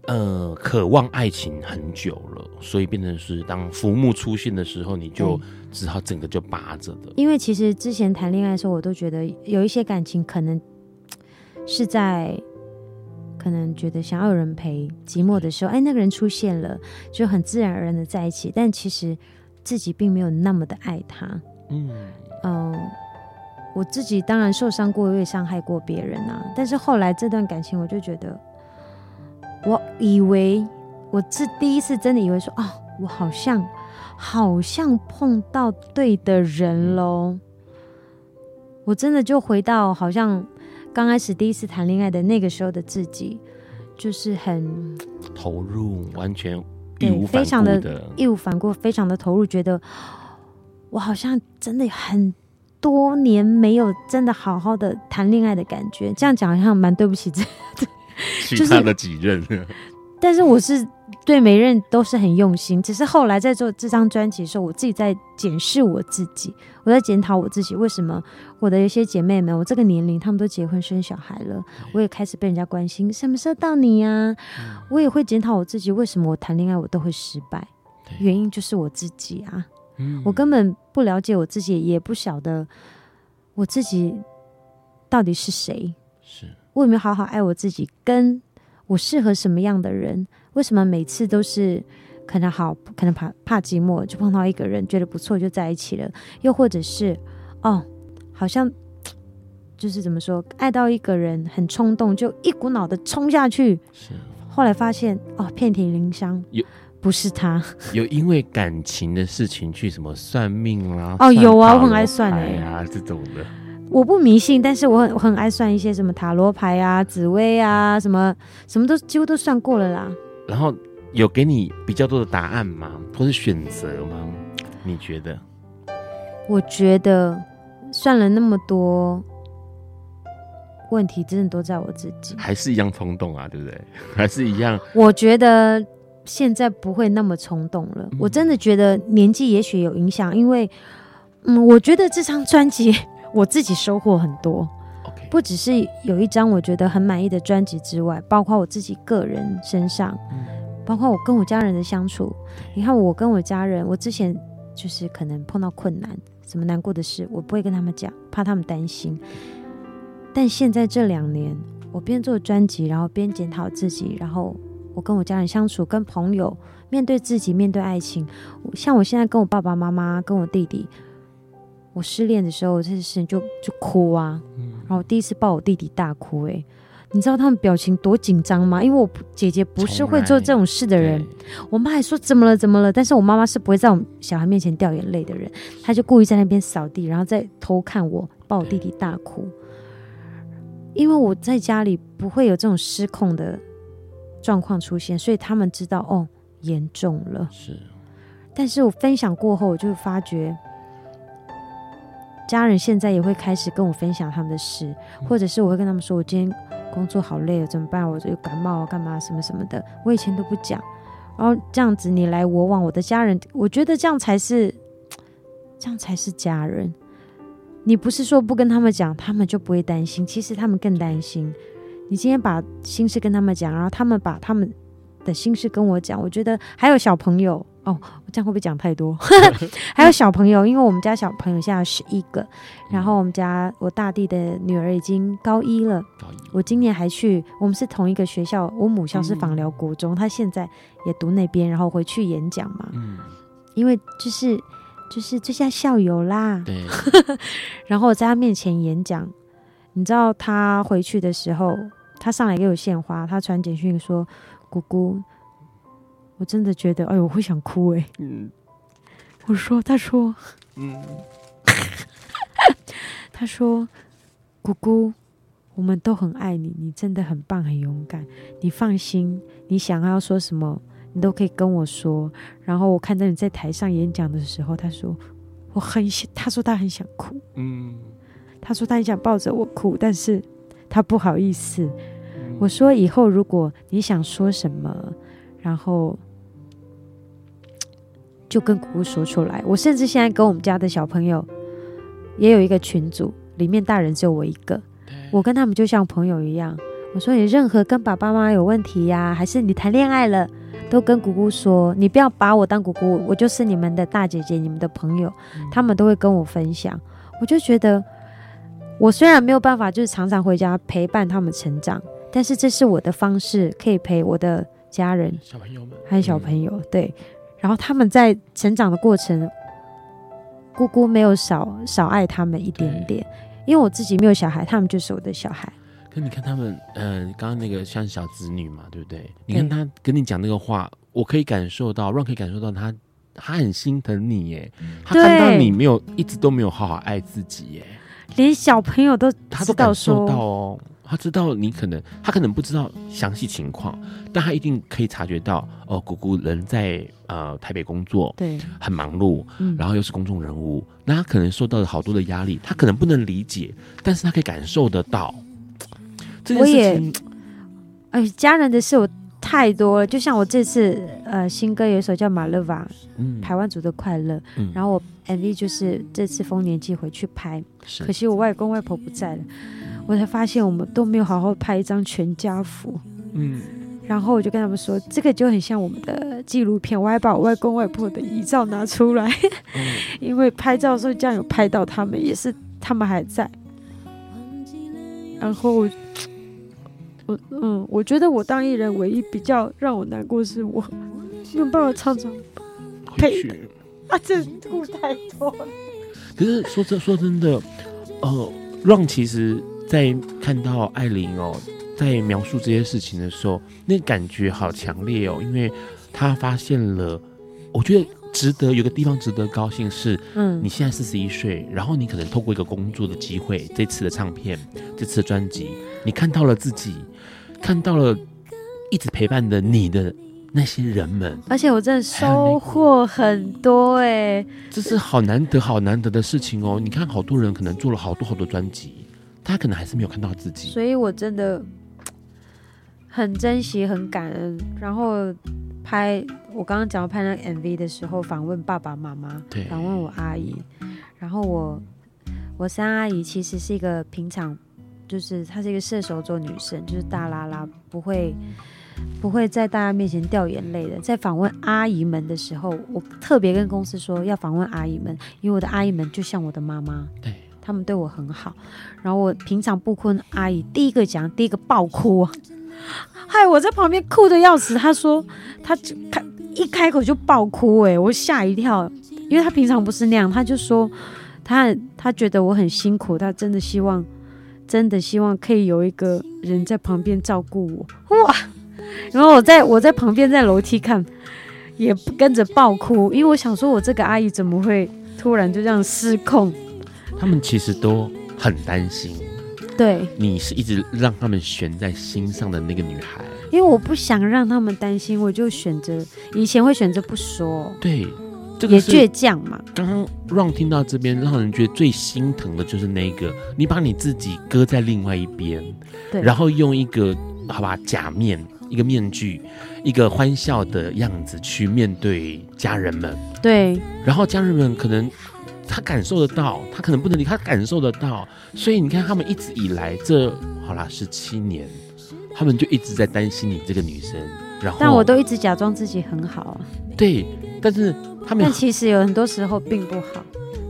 呃，渴望爱情很久了，所以变成是当浮木出现的时候，你就只好整个就拔着的。因为其实之前谈恋爱的时候，我都觉得有一些感情可能是在可能觉得想要有人陪寂寞的时候，哎，那个人出现了，就很自然而然的在一起。但其实自己并没有那么的爱他。嗯嗯、我自己当然受伤过，我也伤害过别人啊。但是后来这段感情，我就觉得。我以为我是第一次真的以为说哦，我好像好像碰到对的人喽。我真的就回到好像刚开始第一次谈恋爱的那个时候的自己，就是很投入，完全义无反顾的义无反顾，非常的投入，觉得我好像真的很多年没有真的好好的谈恋爱的感觉。这样讲好像蛮对不起这。其他的几任，就是，但是我是对每任都是很用心。只是后来在做这张专辑的时候，我自己在检视我自己，我在检讨我自己，为什么我的一些姐妹们，我这个年龄，她们都结婚生小孩了，我也开始被人家关心，什么时候到你呀？啊？我也会检讨我自己，为什么我谈恋爱我都会失败？原因就是我自己啊，我根本不了解我自己，也不晓得我自己到底是谁。是我有没有好好爱我自己？跟我适合什么样的人？为什么每次都是可能好，可能怕怕寂寞，就碰到一个人觉得不错就在一起了？又或者是哦，好像 就是怎么说，爱到一个人很冲动，就一股脑的冲下去。是。后来发现哦，遍体鳞伤，有不是他？有因为感情的事情去什么算命啦？哦，有啊，我很爱算哎呀，这种的。我不迷信，但是我很我很爱算一些什么塔罗牌啊、紫薇啊，什么什么都几乎都算过了啦。然后有给你比较多的答案吗？或是选择吗？你觉得？我觉得算了那么多，问题真的都在我自己。还是一样冲动啊，对不对？还是一样。我觉得现在不会那么冲动了。嗯。我真的觉得年纪也许有影响，因为嗯，我觉得这张专辑。我自己收获很多.不只是有一张我觉得很满意的专辑之外，包括我自己个人身上，嗯、包括我跟我家人的相处。你看，我跟我家人，我之前就是可能碰到困难，什么难过的事，我不会跟他们讲，怕他们担心。但现在这两年，我边做专辑，然后边检讨自己，然后我跟我家人相处，跟朋友面对自己，面对爱情，像我现在跟我爸爸妈妈，跟我弟弟。我失恋的时候，这些事情就就哭啊，然后我第一次抱我弟弟大哭，欸，哎，你知道他们表情多紧张吗？因为我姐姐不是会做这种事的人，我妈还说怎么了怎么了，但是我妈妈是不会在我们小孩面前掉眼泪的人，她就故意在那边扫地，然后再偷看我抱我弟弟大哭，因为我在家里不会有这种失控的状况出现，所以他们知道哦，严重了。是。但是我分享过后，我就发觉，家人现在也会开始跟我分享他们的事，或者是我会跟他们说，我今天工作好累了，怎么办？我就感冒啊，干嘛什么什么的，我以前都不讲。然后这样子你来我往，我的家人，我觉得这样才是，这样才是家人。你不是说不跟他们讲，他们就不会担心，其实他们更担心。你今天把心事跟他们讲，然后他们把他们的心事跟我讲，我觉得还有小朋友哦，我这样会不会讲太多？还有小朋友，因为我们家小朋友现在十一个，然后我们家我大弟的女儿已经高一了，高一。我今年还去，我们是同一个学校，我母校是访寮国中，他现在也读那边，然后回去演讲嘛，嗯，因为就是就是最佳校友啦，对，然后我在他面前演讲，你知道他回去的时候。他上来给我献花，他传简讯说：“姑姑，我真的觉得，哎呦，我会想哭哎。”嗯，我说：“他说，嗯，他说，姑姑，我们都很爱你，你真的很棒，很勇敢。你放心，你想要说什么，你都可以跟我说。然后我看到你在台上演讲的时候，他说我很想，他说他很想哭，嗯，他说他很想抱着我哭，但是。”他不好意思，我说以后如果你想说什么，然后就跟姑姑说出来。我甚至现在跟我们家的小朋友也有一个群组，里面大人只有我一个，我跟他们就像朋友一样。我说你任何跟爸爸妈妈有问题呀，还是你谈恋爱了，都跟姑姑说，你不要把我当姑姑，我就是你们的大姐姐，你们的朋友，他们都会跟我分享。我就觉得。我虽然没有办法，就是常常回家陪伴他们成长，但是这是我的方式，可以陪我的家人、小朋友们，还有小朋友。对，然后他们在成长的过程，姑姑没有少少爱他们一点点，因为我自己没有小孩，他们就是我的小孩。可你看他们，呃，刚刚那个像小子女嘛，对不对？你看他跟你讲那个话，我可以感受到，Ron 可以感受到他，他很心疼你耶，他看到你没有一直都没有好好爱自己耶。连小朋友都他都感受到哦，他知道你可能，他可能不知道详细情况，但他一定可以察觉到哦，姑姑人在呃台北工作，对，很忙碌，嗯，然后又是公众人物，那他可能受到了好多的压力，他可能不能理解，但是他可以感受得到。这件事情，哎，家人的事我。太多了，就像我这次呃新歌有一首叫《马勒瓦》，嗯，台湾族的快乐，嗯，然后我 MV 就是这次丰年祭回去拍，可惜我外公外婆不在了，我才发现我们都没有好好拍一张全家福，嗯，然后我就跟他们说，这个就很像我们的纪录片，我还把我外公外婆的遗照拿出来，嗯、因为拍照的时候这样有拍到他们，也是他们还在，然后。嗯，我觉得我当艺人唯一比较让我难过是我没有办法常常陪啊，这哭太多了。可是说真说真的，呃，Ron 其实在看到艾琳哦，在描述这些事情的时候，那感觉好强烈哦，因为他发现了，我觉得值得有个地方值得高兴是，嗯，你现在四十一岁，然后你可能透过一个工作的机会，这次的唱片，这次的专辑，你看到了自己。看到了一直陪伴的你的那些人们，而且我真的收获很多哎、欸，这是好难得好难得的事情哦。你看，好多人可能做了好多好多专辑，他可能还是没有看到自己，所以我真的很珍惜、很感恩。然后拍我刚刚讲拍那个 MV 的时候，访问爸爸妈妈，对，访问我阿姨，然后我我三阿姨其实是一个平常。就是她是一个射手座女生，就是大拉拉，不会不会在大家面前掉眼泪的。在访问阿姨们的时候，我特别跟公司说要访问阿姨们，因为我的阿姨们就像我的妈妈，对，他们对我很好。然后我平常不哭，阿姨第一个讲，第一个爆哭，害我在旁边哭的要死。她说她开一开口就爆哭，哎，我吓一跳，因为她平常不是那样。她就说她她觉得我很辛苦，她真的希望。真的希望可以有一个人在旁边照顾我哇！然后我在我在旁边在楼梯看，也不跟着爆哭，因为我想说，我这个阿姨怎么会突然就这样失控？他们其实都很担心，对，你是一直让他们悬在心上的那个女孩。因为我不想让他们担心，我就选择以前会选择不说。对，这个也倔强嘛。刚刚让听到这边，让人觉得最心疼的就是那个，你把你自己搁在另外一边，对，然后用一个好吧假面，一个面具，一个欢笑的样子去面对家人们，对，然后家人们可能他感受得到，他可能不能理，他感受得到，所以你看他们一直以来这好啦十七年，他们就一直在担心你这个女生，然后但我都一直假装自己很好啊，对，但是他们但其实有很多时候并不好，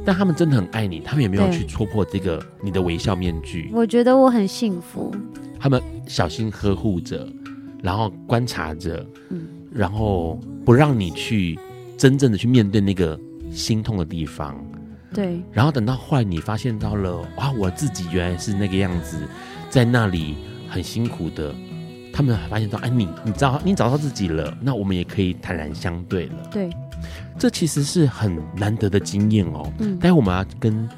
但他们真的很爱你，他们也没有去戳破这个你的微笑面具，我觉得我很幸福，他们小心呵护着。然后观察着，嗯，然后不让你去真正的去面对那个心痛的地方，对。然后等到后来你发现到了，哇，我自己原来是那个样子，在那里很辛苦的，他们还发现到，哎，你你找你找到自己了，那我们也可以坦然相对了。对，这其实是很难得的经验哦。嗯，待会我们要跟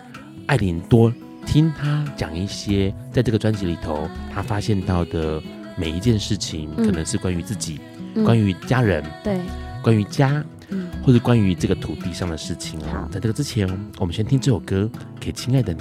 艾琳多听她讲一些，在这个专辑里头，她发现到的。每一件事情可能是关于自己，嗯、关于家人，对，关于家，嗯，或者关于这个土地上的事情哦。在这个之前，我们先听这首歌，给亲爱的你。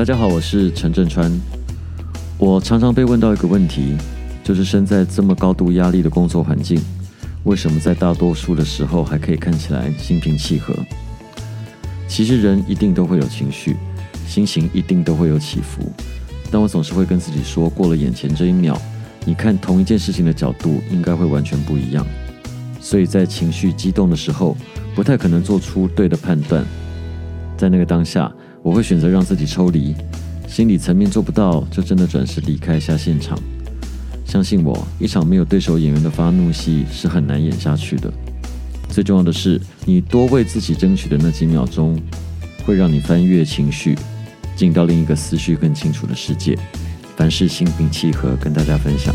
大家好，我是陈镇川。我常常被问到一个问题，就是身在这么高度压力的工作环境，为什么在大多数的时候还可以看起来心平气和？其实人一定都会有情绪。心情一定都会有起伏，但我总是会跟自己说，过了眼前这一秒，你看同一件事情的角度应该会完全不一样。所以在情绪激动的时候，不太可能做出对的判断。在那个当下，我会选择让自己抽离，心理层面做不到，就真的转身离开一下现场。相信我，一场没有对手演员的发怒戏是很难演下去的。最重要的是，你多为自己争取的那几秒钟，会让你翻越情绪。进到另一个思绪更清楚的世界，凡事心平气和，跟大家分享。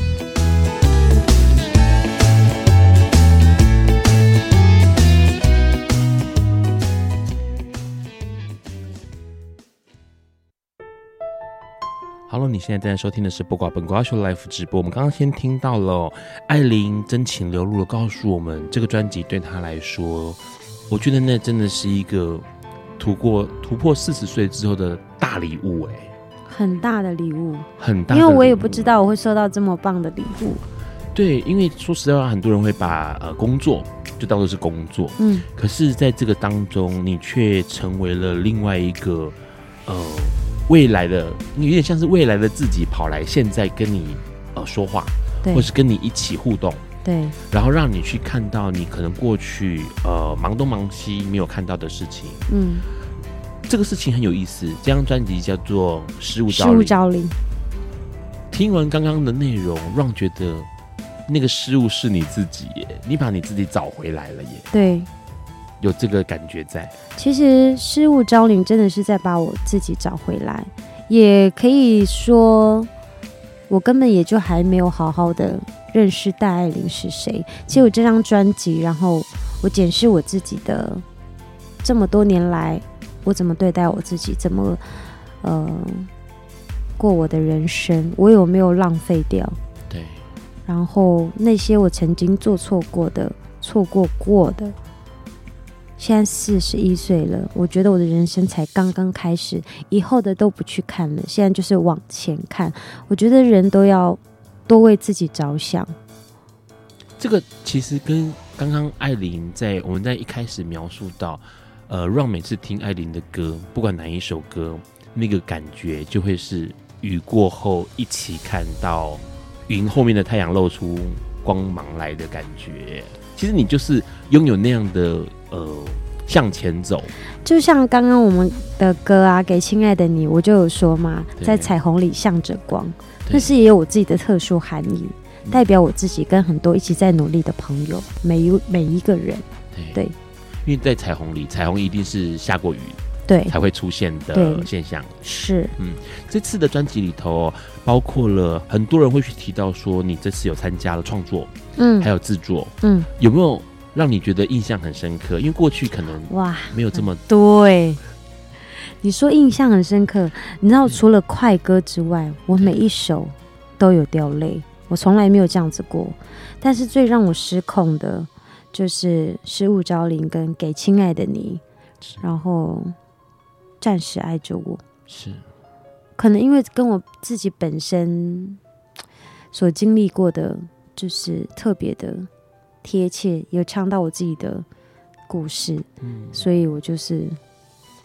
Hello，你现在正在收听的是不挂本瓜秀 Live 直播。我们刚刚先听到了艾琳真情流露的告诉我们，这个专辑对她来说，我觉得那真的是一个。突破突破四十岁之后的大礼物，哎，很大的礼物，很大，因为我也不知道我会收到这么棒的礼物。对，因为说实在话，很多人会把呃工作就当做是工作，嗯，可是在这个当中，你却成为了另外一个呃未来的，你有点像是未来的自己跑来现在跟你呃说话，对，或是跟你一起互动。对，然后让你去看到你可能过去呃忙东忙西没有看到的事情，嗯，这个事情很有意思。这张专辑叫做《失物招领》。失物招领。听完刚刚的内容，让觉得那个失物是你自己耶，你把你自己找回来了耶。对，有这个感觉在。其实失物招领真的是在把我自己找回来，也可以说，我根本也就还没有好好的。认识戴爱玲是谁？其实我这张专辑，然后我检视我自己的这么多年来，我怎么对待我自己，怎么呃过我的人生，我有没有浪费掉？对。然后那些我曾经做错过的、错过过的，现在四十一岁了，我觉得我的人生才刚刚开始，以后的都不去看了，现在就是往前看。我觉得人都要。多为自己着想，这个其实跟刚刚艾琳在我们在一开始描述到，呃，让每次听艾琳的歌，不管哪一首歌，那个感觉就会是雨过后一起看到云后面的太阳露出光芒来的感觉。其实你就是拥有那样的呃向前走，就像刚刚我们的歌啊，给亲爱的你，我就有说嘛，在彩虹里向着光。但是也有我自己的特殊含义，代表我自己跟很多一起在努力的朋友，每一每一个人。对，对。因为在彩虹里，彩虹一定是下过雨对，才会出现的现象。是，嗯，这次的专辑里头包括了很多人会去提到说，你这次有参加了创作，嗯，还有制作，嗯，有没有让你觉得印象很深刻？因为过去可能哇没有这么对。你说印象很深刻，你知道除了快歌之外，我每一首都有掉泪，我从来没有这样子过。但是最让我失控的，就是《失物招领》跟《给亲爱的你》，然后暂时爱着我。是，可能因为跟我自己本身所经历过的，就是特别的贴切，有唱到我自己的故事，嗯，所以我就是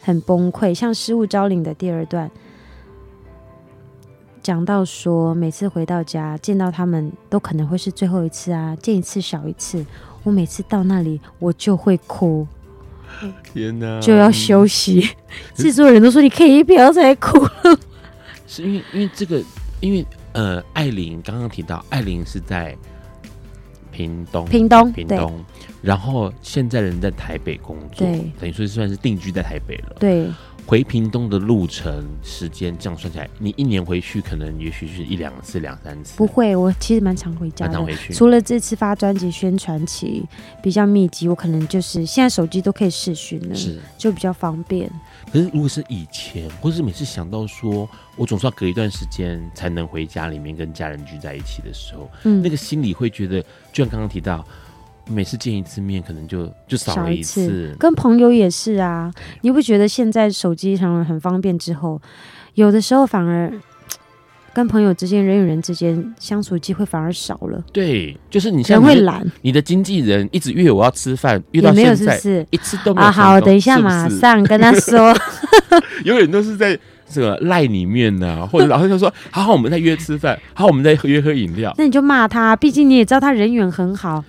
很崩溃。像《失物招领》的第二段，讲到说，每次回到家见到他们，都可能会是最后一次啊，见一次少一次。我每次到那里，我就会哭，天哪，就要休息。嗯、制作人都说：“你可以不要再哭了。”是因为因为这个，因为呃，艾琳刚刚提到，艾琳是在屏东，屏东，屏东，然后现在人在台北工作，对，等于说算是定居在台北了，对。回屏东的路程时间这样算起来，你一年回去可能也许是一两次、两三次。不会，我其实蛮常回家的。常回去。除了这次发专辑宣传期比较密集，我可能就是现在手机都可以视讯了，是就比较方便。可是如果是以前，或是每次想到说我总是要隔一段时间才能回家里面跟家人聚在一起的时候，嗯，那个心里会觉得，就像刚刚提到。每次见一次面，可能就就少了一次。跟朋友也是啊，你不觉得现在手机上很方便之后，有的时候反而 跟朋友之间、人与人之间相处机会反而少了。对，就是你现在人会懒，你的经纪人一直约我要吃饭，约到现在没有是不是一次都没有啊。好，等一下马上跟他说，永远都是在这个赖里面呢、啊，或者老师就说，好好，我们再约吃饭，好，我们再约喝饮料。那你就骂他，毕竟你也知道他人缘很好。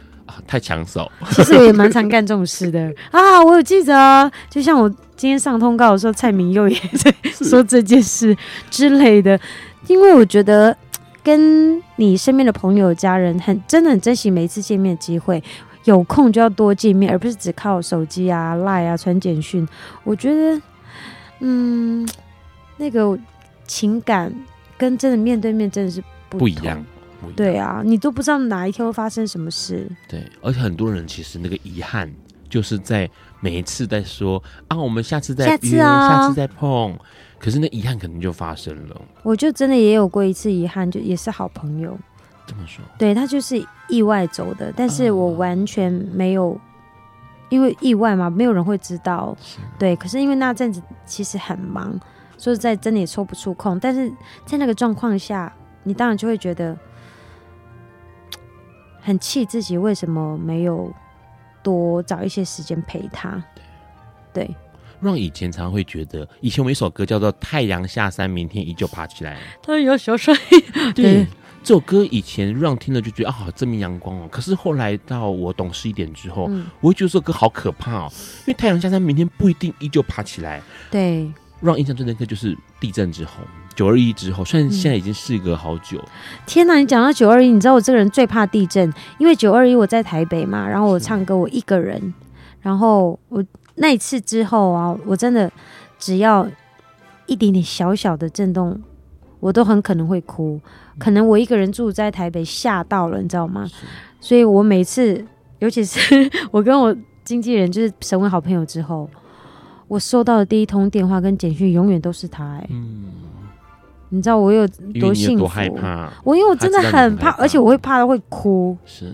太抢手，其实我也蛮常干这种事的 啊！我有记得啊，就像我今天上通告的时候，蔡明佑也在 说这件事之类的。因为我觉得跟你身边的朋友、家人很真的很珍惜每一次见面的机会，有空就要多见面，而不是只靠手机啊、赖啊、传简讯。我觉得，嗯，那个情感跟真的面对面真的是不，不一样。对啊，你都不知道哪一天会发生什么事。对，而且很多人其实那个遗憾，就是在每一次在说啊，我们下次再约，下次啊，下次再碰，可是那遗憾可能就发生了。我就真的也有过一次遗憾，就也是好朋友。这么说？对，他就是意外走的，但是我完全没有，嗯、因为意外嘛，没有人会知道。对，可是因为那阵子其实很忙，所以在真的也抽不出空。但是在那个状况下，你当然就会觉得。很气自己为什么没有多找一些时间陪他？对，让以前常常会觉得，以前我有一首歌叫做《太阳下山，明天依旧爬起来》。他有小声音。对，这首歌以前让听了就觉得啊，好正面阳光哦。可是后来到我懂事一点之后，嗯、我会觉得这首歌好可怕哦，因为太阳下山，明天不一定依旧爬起来。对，让印象最深刻就是地震之后。九二一之后，虽然现在已经事隔好久。嗯、天哪！你讲到九二一，你知道我这个人最怕地震，因为九二一我在台北嘛，然后我唱歌我一个人，然后我那一次之后啊，我真的只要一点点小小的震动，我都很可能会哭。可能我一个人住在台北，吓到了，你知道吗？所以我每次，尤其是 我跟我经纪人就是成为好朋友之后，我收到的第一通电话跟简讯永远都是他、欸。哎，嗯。你知道我有多幸福？多害怕？我因为我真的很怕，怕，而且我会怕到会哭。是，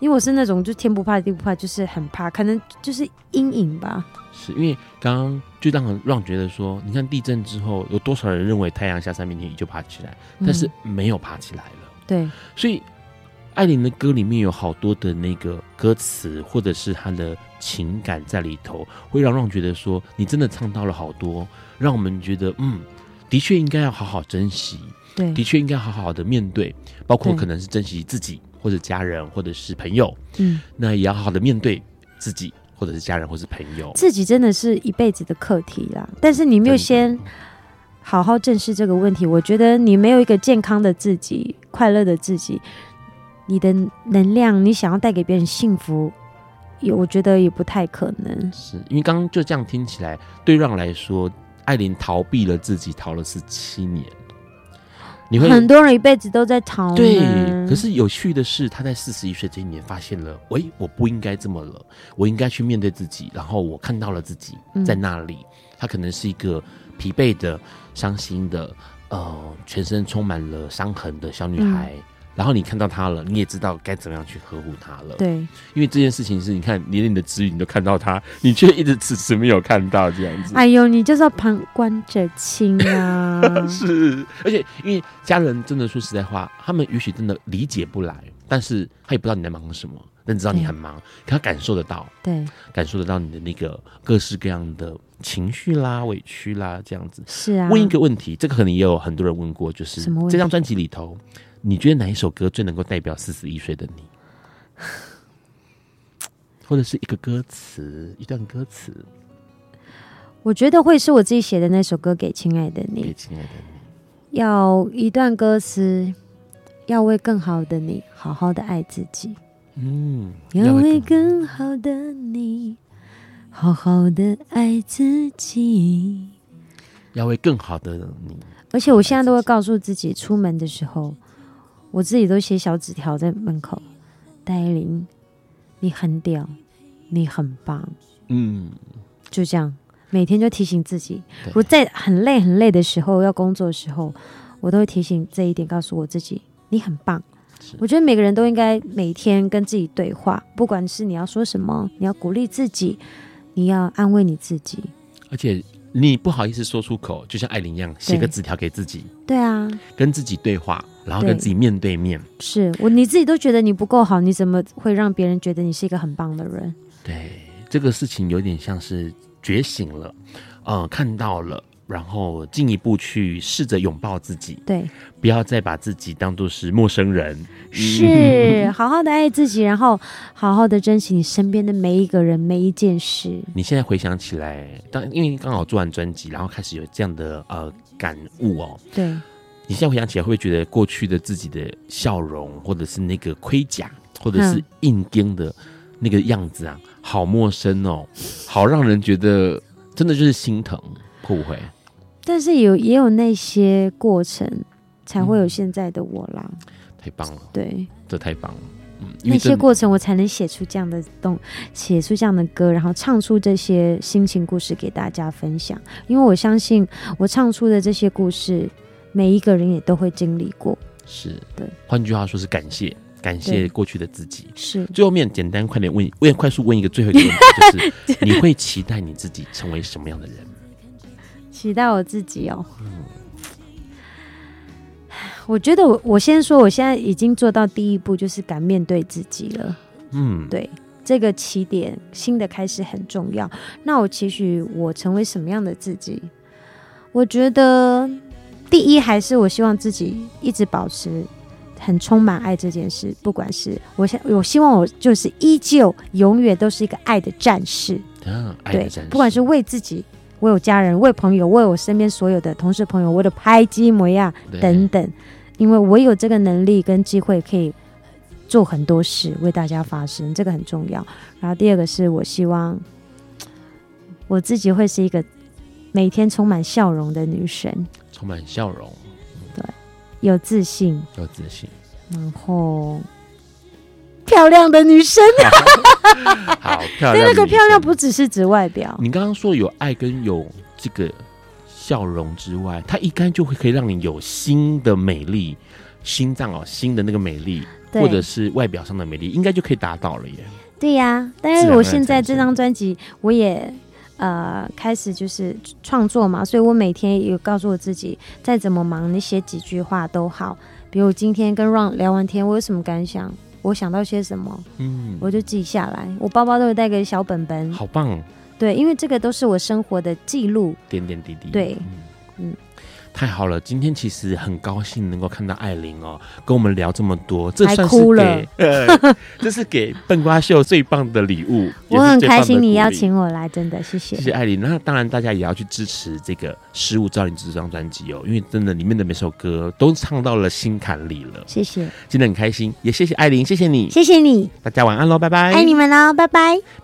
因为我是那种就天不怕地不怕，就是很怕，可能就是阴影吧。是因为刚刚就让人让觉得说，你看地震之后，有多少人认为太阳下山，明天依旧爬起来，但是没有爬起来了。嗯、对，所以艾琳的歌里面有好多的那个歌词，或者是他的情感在里头，会让让觉得说，你真的唱到了好多，让我们觉得嗯。的确应该要好好珍惜，对，的确应该好好的面对，包括可能是珍惜自己或者家人或者是朋友，嗯，那也要好好的面对自己或者是家人或者是朋友，自己真的是一辈子的课题啦。但是你没有先好好正视这个问题，我觉得你没有一个健康的自己、快乐的自己，你的能量，你想要带给别人幸福，也我觉得也不太可能。是因为刚刚就这样听起来，对让来说，艾琳逃避了自己，逃了十七年。你会很多人一辈子都在逃。对，可是有趣的是，他在四十一岁这一年发现了，喂，我不应该这么了，我应该去面对自己。然后我看到了自己在那里，嗯、他可能是一个疲惫的、伤心的，呃，全身充满了伤痕的小女孩。嗯然后你看到他了，你也知道该怎么样去呵护他了。对，因为这件事情是你看，连你的子女你都看到他，你却一直迟迟没有看到这样子。哎呦，你就是要旁观者清啊！是，而且因为家人真的说实在话，他们也许真的理解不来，但是他也不知道你在忙什么，但知道你很忙，可他感受得到，对，感受得到你的那个各式各样的情绪啦、委屈啦这样子。是啊。问一个问题，这个可能也有很多人问过，就是这张专辑里头。你觉得哪一首歌最能够代表四十一岁的你？或者是一个歌词，一段歌词？我觉得会是我自己写的那首歌《给亲爱的你》。给亲爱的你，要一段歌词，要为更好的你好好的爱自己。嗯，要为更好的你好好的爱自己。要为更好的你，而且我现在都会告诉自己，出门的时候。我自己都写小纸条在门口，戴爱玲，你很屌，你很棒，嗯，就这样，每天就提醒自己。我在很累很累的时候，要工作的时候，我都会提醒这一点，告诉我自己，你很棒。我觉得每个人都应该每天跟自己对话，不管是你要说什么，你要鼓励自己，你要安慰你自己，而且。你不好意思说出口，就像艾琳一样，写个纸条给自己。对啊，跟自己对话，然后跟自己面对面。对是我，你自己都觉得你不够好，你怎么会让别人觉得你是一个很棒的人？对，这个事情有点像是觉醒了，呃，看到了。然后进一步去试着拥抱自己，对，不要再把自己当做是陌生人，是 好好的爱自己，然后好好的珍惜你身边的每一个人、每一件事。你现在回想起来，当因为刚好做完专辑，然后开始有这样的呃感悟哦，对，你现在回想起来，会不会觉得过去的自己的笑容，或者是那个盔甲，或者是硬钉的那个样子啊，好陌生哦，好让人觉得真的就是心疼，会不会？但是有也有那些过程，才会有现在的我啦。嗯、太棒了，对，这太棒了。嗯，那些过程我才能写出这样的动，写出这样的歌，然后唱出这些心情故事给大家分享。因为我相信，我唱出的这些故事，每一个人也都会经历过。是对，换句话说是感谢，感谢过去的自己。是最后面简单快点问，我也快速问一个最后一个问题，就是 你会期待你自己成为什么样的人？期待我自己哦，我觉得我我先说，我现在已经做到第一步，就是敢面对自己了。嗯，对，这个起点，新的开始很重要。那我期许我成为什么样的自己？我觉得第一还是我希望自己一直保持很充满爱这件事，不管是我想，我希望我就是依旧永远都是一个爱的战士。啊，爱的战士。对，不管是为自己。为我家人，为朋友，为我身边所有的同事朋友，我的拍机模样等等，因为我有这个能力跟机会，可以做很多事为大家发声，这个很重要。然后第二个是我希望我自己会是一个每天充满笑容的女神，充满笑容，对，有自信，有自信，然后。漂亮的女生，好漂亮。那个漂亮不只是指外表。你刚刚说有爱跟有这个笑容之外，它一干就会可以让你有新的美丽，心脏哦，新的那个美丽，或者是外表上的美丽，应该就可以达到了耶。对呀、啊，但是我现在这张专辑，我也呃开始就是创作嘛，所以我每天有告诉我自己，再怎么忙，你写几句话都好。比如今天跟 Ron 聊完天，我有什么感想？我想到些什么，嗯，我就记下来。我包包都会带个小本本，好棒。对，因为这个都是我生活的记录，点点滴滴。对，嗯。太好了，今天其实很高兴能够看到艾琳哦，跟我们聊这么多，这算是哭了给 呃，这是给笨瓜秀最棒的礼物。我很开心你邀请我来，真的谢谢，谢谢艾琳。那当然，大家也要去支持这个《失物招领》这张专辑哦，因为真的里面的每首歌都唱到了心坎里了。谢谢，真的很开心，也谢谢艾琳，谢谢你，谢谢你，大家晚安喽，拜拜，爱你们喽，拜拜。